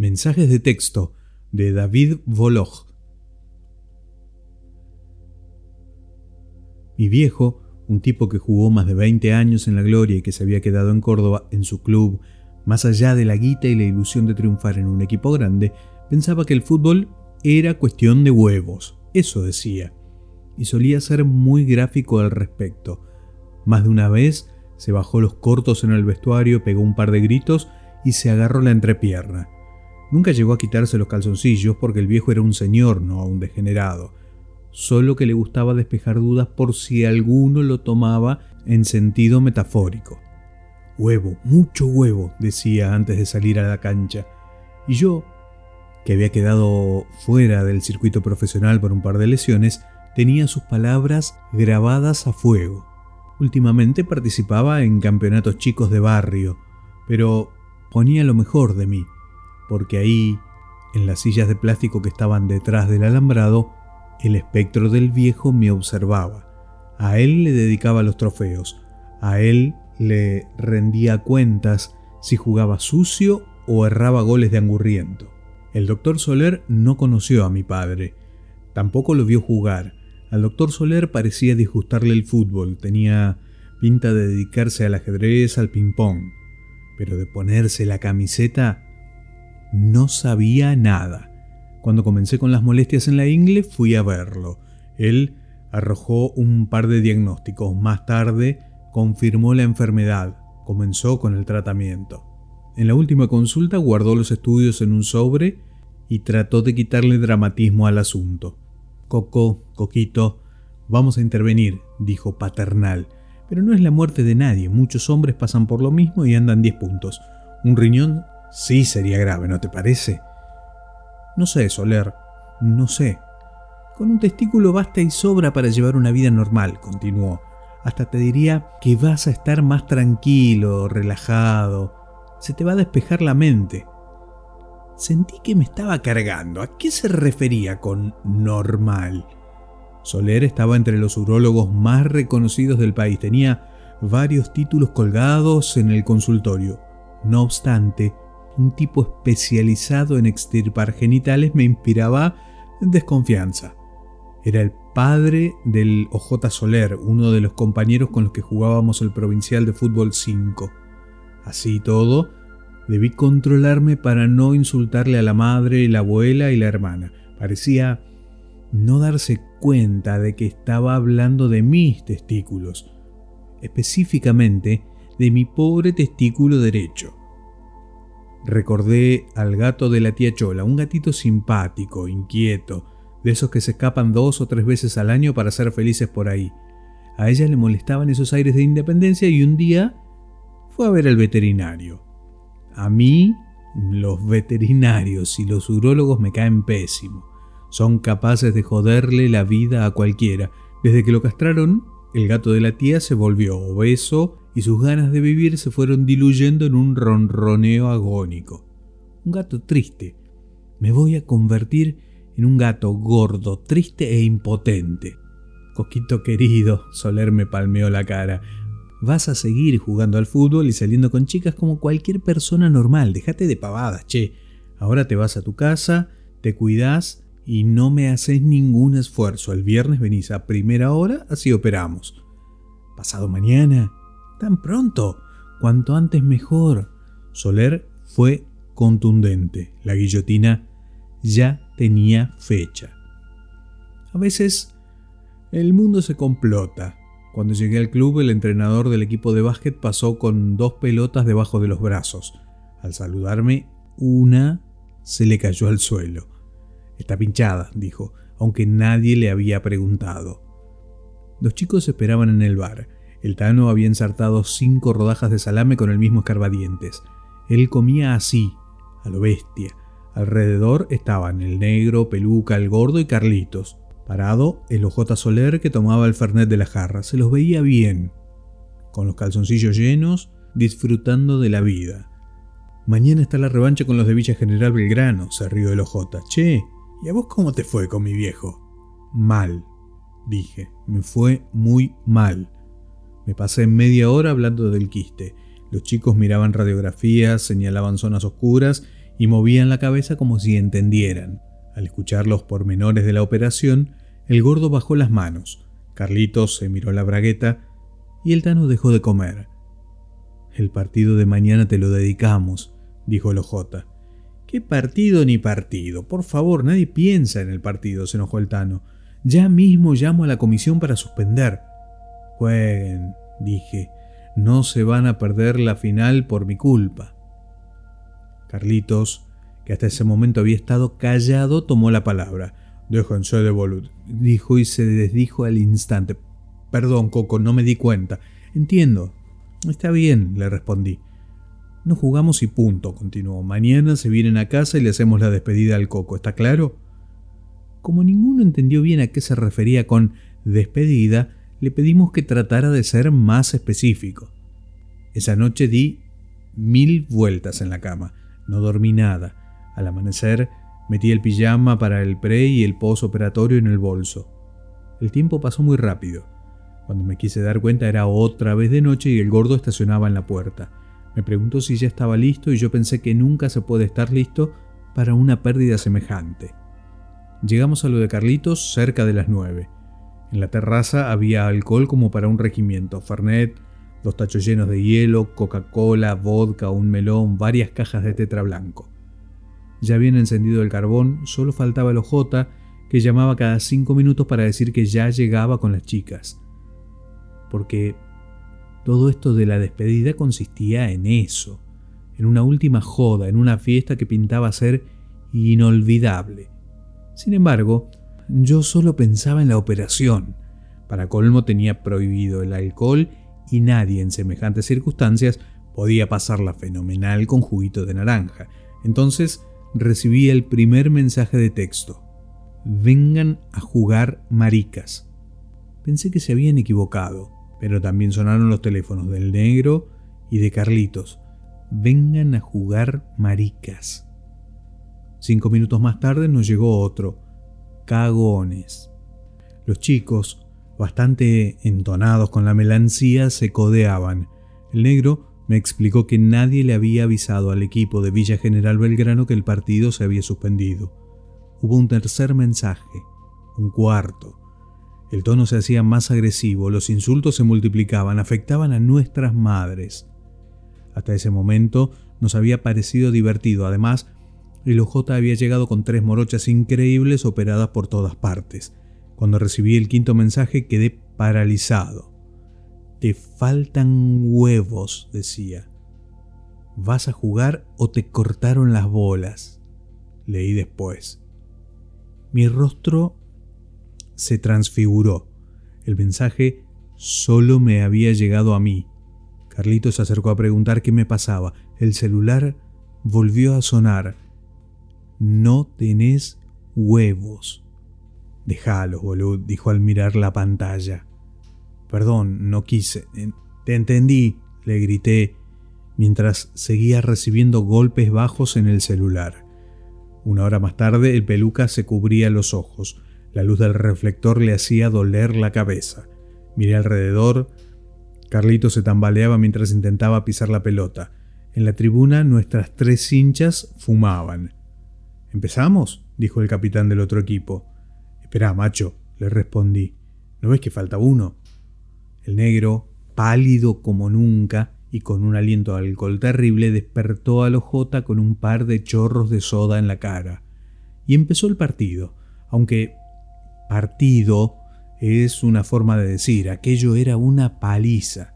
Mensajes de texto de David Voloj. Mi viejo, un tipo que jugó más de 20 años en la gloria y que se había quedado en Córdoba en su club, más allá de la guita y la ilusión de triunfar en un equipo grande, pensaba que el fútbol era cuestión de huevos, eso decía, y solía ser muy gráfico al respecto. Más de una vez se bajó los cortos en el vestuario, pegó un par de gritos y se agarró la entrepierna. Nunca llegó a quitarse los calzoncillos porque el viejo era un señor, no un degenerado. Solo que le gustaba despejar dudas por si alguno lo tomaba en sentido metafórico. Huevo, mucho huevo, decía antes de salir a la cancha. Y yo, que había quedado fuera del circuito profesional por un par de lesiones, tenía sus palabras grabadas a fuego. Últimamente participaba en campeonatos chicos de barrio, pero ponía lo mejor de mí porque ahí, en las sillas de plástico que estaban detrás del alambrado, el espectro del viejo me observaba. A él le dedicaba los trofeos, a él le rendía cuentas si jugaba sucio o erraba goles de angurriento. El doctor Soler no conoció a mi padre, tampoco lo vio jugar. Al doctor Soler parecía disgustarle el fútbol, tenía pinta de dedicarse al ajedrez, al ping-pong, pero de ponerse la camiseta no sabía nada. Cuando comencé con las molestias en la ingle, fui a verlo. Él arrojó un par de diagnósticos. Más tarde, confirmó la enfermedad. Comenzó con el tratamiento. En la última consulta guardó los estudios en un sobre y trató de quitarle dramatismo al asunto. Coco, Coquito, vamos a intervenir, dijo paternal. Pero no es la muerte de nadie, muchos hombres pasan por lo mismo y andan 10 puntos. Un riñón Sí sería grave, ¿no te parece? No sé, Soler, no sé. Con un testículo basta y sobra para llevar una vida normal, continuó. Hasta te diría que vas a estar más tranquilo, relajado. Se te va a despejar la mente. Sentí que me estaba cargando. ¿A qué se refería con normal? Soler estaba entre los urólogos más reconocidos del país. Tenía varios títulos colgados en el consultorio. No obstante, un tipo especializado en extirpar genitales me inspiraba desconfianza. Era el padre del OJ Soler, uno de los compañeros con los que jugábamos el Provincial de Fútbol 5. Así todo, debí controlarme para no insultarle a la madre, la abuela y la hermana. Parecía no darse cuenta de que estaba hablando de mis testículos, específicamente de mi pobre testículo derecho. Recordé al gato de la tía Chola, un gatito simpático, inquieto, de esos que se escapan dos o tres veces al año para ser felices por ahí. A ella le molestaban esos aires de independencia y un día fue a ver al veterinario. A mí, los veterinarios y los urólogos me caen pésimo. Son capaces de joderle la vida a cualquiera. Desde que lo castraron, el gato de la tía se volvió obeso y sus ganas de vivir se fueron diluyendo en un ronroneo agónico. Un gato triste. Me voy a convertir en un gato gordo, triste e impotente. Coquito querido, Soler me palmeó la cara. Vas a seguir jugando al fútbol y saliendo con chicas como cualquier persona normal. Déjate de pavadas, che. Ahora te vas a tu casa, te cuidas y no me haces ningún esfuerzo. El viernes venís a primera hora, así operamos. Pasado mañana Tan pronto, cuanto antes mejor. Soler fue contundente. La guillotina ya tenía fecha. A veces el mundo se complota. Cuando llegué al club, el entrenador del equipo de básquet pasó con dos pelotas debajo de los brazos. Al saludarme, una se le cayó al suelo. Está pinchada, dijo, aunque nadie le había preguntado. Los chicos esperaban en el bar. El Tano había ensartado cinco rodajas de salame con el mismo escarbadientes. Él comía así, a lo bestia. Alrededor estaban el negro, Peluca, el gordo y Carlitos. Parado, el ojota Soler que tomaba el fernet de la jarra. Se los veía bien, con los calzoncillos llenos, disfrutando de la vida. Mañana está la revancha con los de Villa General Belgrano, se rió el ojota. Che, ¿y a vos cómo te fue con mi viejo? Mal, dije. Me fue muy mal. Me pasé media hora hablando del quiste. Los chicos miraban radiografías, señalaban zonas oscuras y movían la cabeza como si entendieran. Al escuchar los pormenores de la operación, el gordo bajó las manos, Carlitos se miró la bragueta y el Tano dejó de comer. El partido de mañana te lo dedicamos, dijo el OJ. ¿Qué partido ni partido? Por favor, nadie piensa en el partido, se enojó el Tano. Ya mismo llamo a la comisión para suspender. Jueguen, dije, no se van a perder la final por mi culpa. Carlitos, que hasta ese momento había estado callado, tomó la palabra. Déjense de bolud, dijo y se desdijo al instante. Perdón, Coco, no me di cuenta. Entiendo. Está bien, le respondí. No jugamos y punto, continuó. Mañana se vienen a casa y le hacemos la despedida al Coco, ¿está claro? Como ninguno entendió bien a qué se refería con despedida, le pedimos que tratara de ser más específico. Esa noche di mil vueltas en la cama. No dormí nada. Al amanecer metí el pijama para el pre y el posoperatorio en el bolso. El tiempo pasó muy rápido. Cuando me quise dar cuenta era otra vez de noche y el gordo estacionaba en la puerta. Me preguntó si ya estaba listo y yo pensé que nunca se puede estar listo para una pérdida semejante. Llegamos a lo de Carlitos cerca de las nueve. En la terraza había alcohol como para un regimiento, Fernet, dos tachos llenos de hielo, Coca-Cola, vodka, un melón, varias cajas de tetra blanco. Ya habían encendido el carbón, solo faltaba el OJ, que llamaba cada cinco minutos para decir que ya llegaba con las chicas porque todo esto de la despedida consistía en eso, en una última joda, en una fiesta que pintaba ser inolvidable. Sin embargo, yo solo pensaba en la operación. Para colmo tenía prohibido el alcohol y nadie en semejantes circunstancias podía pasarla fenomenal con juguito de naranja. Entonces recibí el primer mensaje de texto. Vengan a jugar maricas. Pensé que se habían equivocado pero también sonaron los teléfonos del negro y de Carlitos. Vengan a jugar maricas. Cinco minutos más tarde nos llegó otro. Cagones. Los chicos, bastante entonados con la melancía, se codeaban. El negro me explicó que nadie le había avisado al equipo de Villa General Belgrano que el partido se había suspendido. Hubo un tercer mensaje, un cuarto. El tono se hacía más agresivo, los insultos se multiplicaban, afectaban a nuestras madres. Hasta ese momento nos había parecido divertido, además, el OJ había llegado con tres morochas increíbles operadas por todas partes. Cuando recibí el quinto mensaje quedé paralizado. Te faltan huevos, decía. ¿Vas a jugar o te cortaron las bolas? Leí después. Mi rostro se transfiguró. El mensaje solo me había llegado a mí. Carlitos se acercó a preguntar qué me pasaba. El celular volvió a sonar. No tenés huevos. Dejalos, bolud, dijo al mirar la pantalla. Perdón, no quise. Te entendí, le grité, mientras seguía recibiendo golpes bajos en el celular. Una hora más tarde, el peluca se cubría los ojos. La luz del reflector le hacía doler la cabeza. Miré alrededor. Carlito se tambaleaba mientras intentaba pisar la pelota. En la tribuna nuestras tres hinchas fumaban. ¿Empezamos? dijo el capitán del otro equipo. Espera, macho, le respondí. ¿No ves que falta uno? El negro, pálido como nunca y con un aliento de alcohol terrible, despertó al OJ con un par de chorros de soda en la cara. Y empezó el partido, aunque partido es una forma de decir, aquello era una paliza.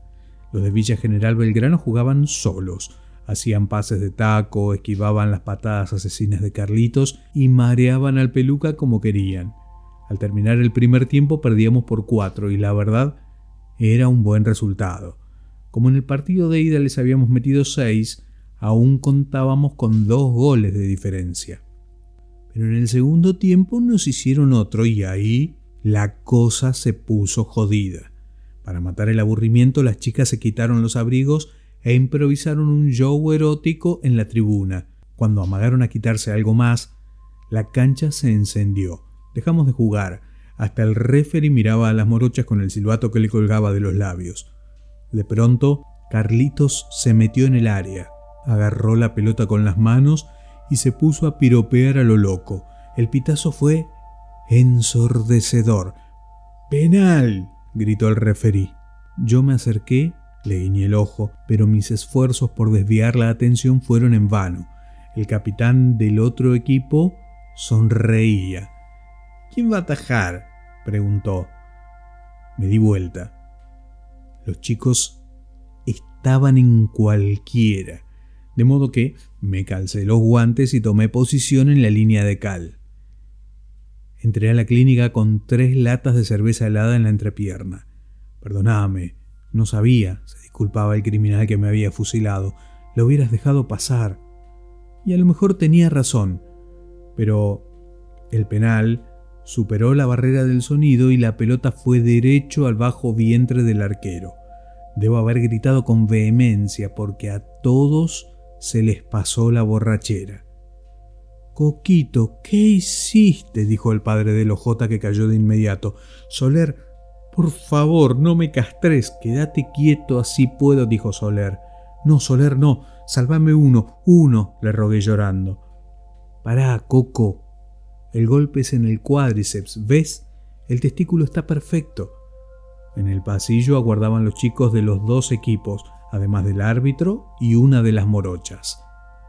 Los de Villa General Belgrano jugaban solos, hacían pases de taco, esquivaban las patadas asesinas de Carlitos y mareaban al peluca como querían. Al terminar el primer tiempo perdíamos por cuatro y la verdad era un buen resultado. Como en el partido de ida les habíamos metido seis, aún contábamos con dos goles de diferencia. Pero en el segundo tiempo nos hicieron otro y ahí la cosa se puso jodida. Para matar el aburrimiento las chicas se quitaron los abrigos e improvisaron un show erótico en la tribuna. Cuando amagaron a quitarse algo más, la cancha se encendió. Dejamos de jugar. Hasta el referee miraba a las morochas con el silbato que le colgaba de los labios. De pronto, Carlitos se metió en el área, agarró la pelota con las manos y se puso a piropear a lo loco. El pitazo fue ensordecedor. ¡Penal! gritó el referí. Yo me acerqué, le guiñé el ojo, pero mis esfuerzos por desviar la atención fueron en vano. El capitán del otro equipo sonreía. ¿Quién va a atajar? preguntó. Me di vuelta. Los chicos estaban en cualquiera, de modo que me calcé los guantes y tomé posición en la línea de cal. Entré a la clínica con tres latas de cerveza helada en la entrepierna. Perdóname, no sabía, se disculpaba el criminal que me había fusilado. Lo hubieras dejado pasar. Y a lo mejor tenía razón, pero el penal superó la barrera del sonido y la pelota fue derecho al bajo vientre del arquero. Debo haber gritado con vehemencia porque a todos se les pasó la borrachera. Coquito, ¿qué hiciste? dijo el padre del ojota que cayó de inmediato. Soler, por favor, no me castres, quédate quieto, así puedo, dijo Soler. No, Soler, no, sálvame uno, uno, le rogué llorando. Pará, Coco. El golpe es en el cuádriceps, ¿ves? El testículo está perfecto. En el pasillo aguardaban los chicos de los dos equipos, además del árbitro y una de las morochas.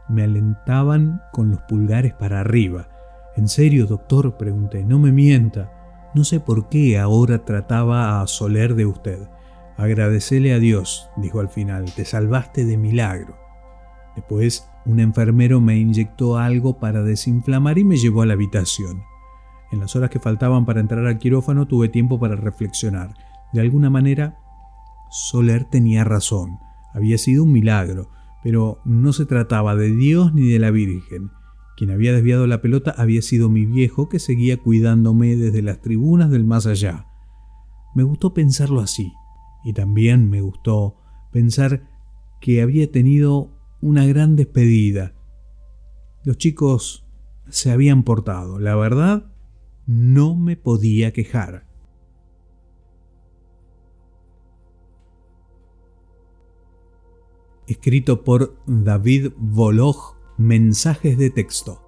Me alentaban con los pulgares para arriba. ¿En serio, doctor? pregunté. No me mienta. No sé por qué ahora trataba a Soler de usted. Agradecele a Dios, dijo al final. Te salvaste de milagro. Después, un enfermero me inyectó algo para desinflamar y me llevó a la habitación. En las horas que faltaban para entrar al quirófano tuve tiempo para reflexionar. De alguna manera, Soler tenía razón. Había sido un milagro, pero no se trataba de Dios ni de la Virgen. Quien había desviado la pelota había sido mi viejo que seguía cuidándome desde las tribunas del más allá. Me gustó pensarlo así, y también me gustó pensar que había tenido una gran despedida. Los chicos se habían portado, la verdad, no me podía quejar. escrito por David Voloj, mensajes de texto.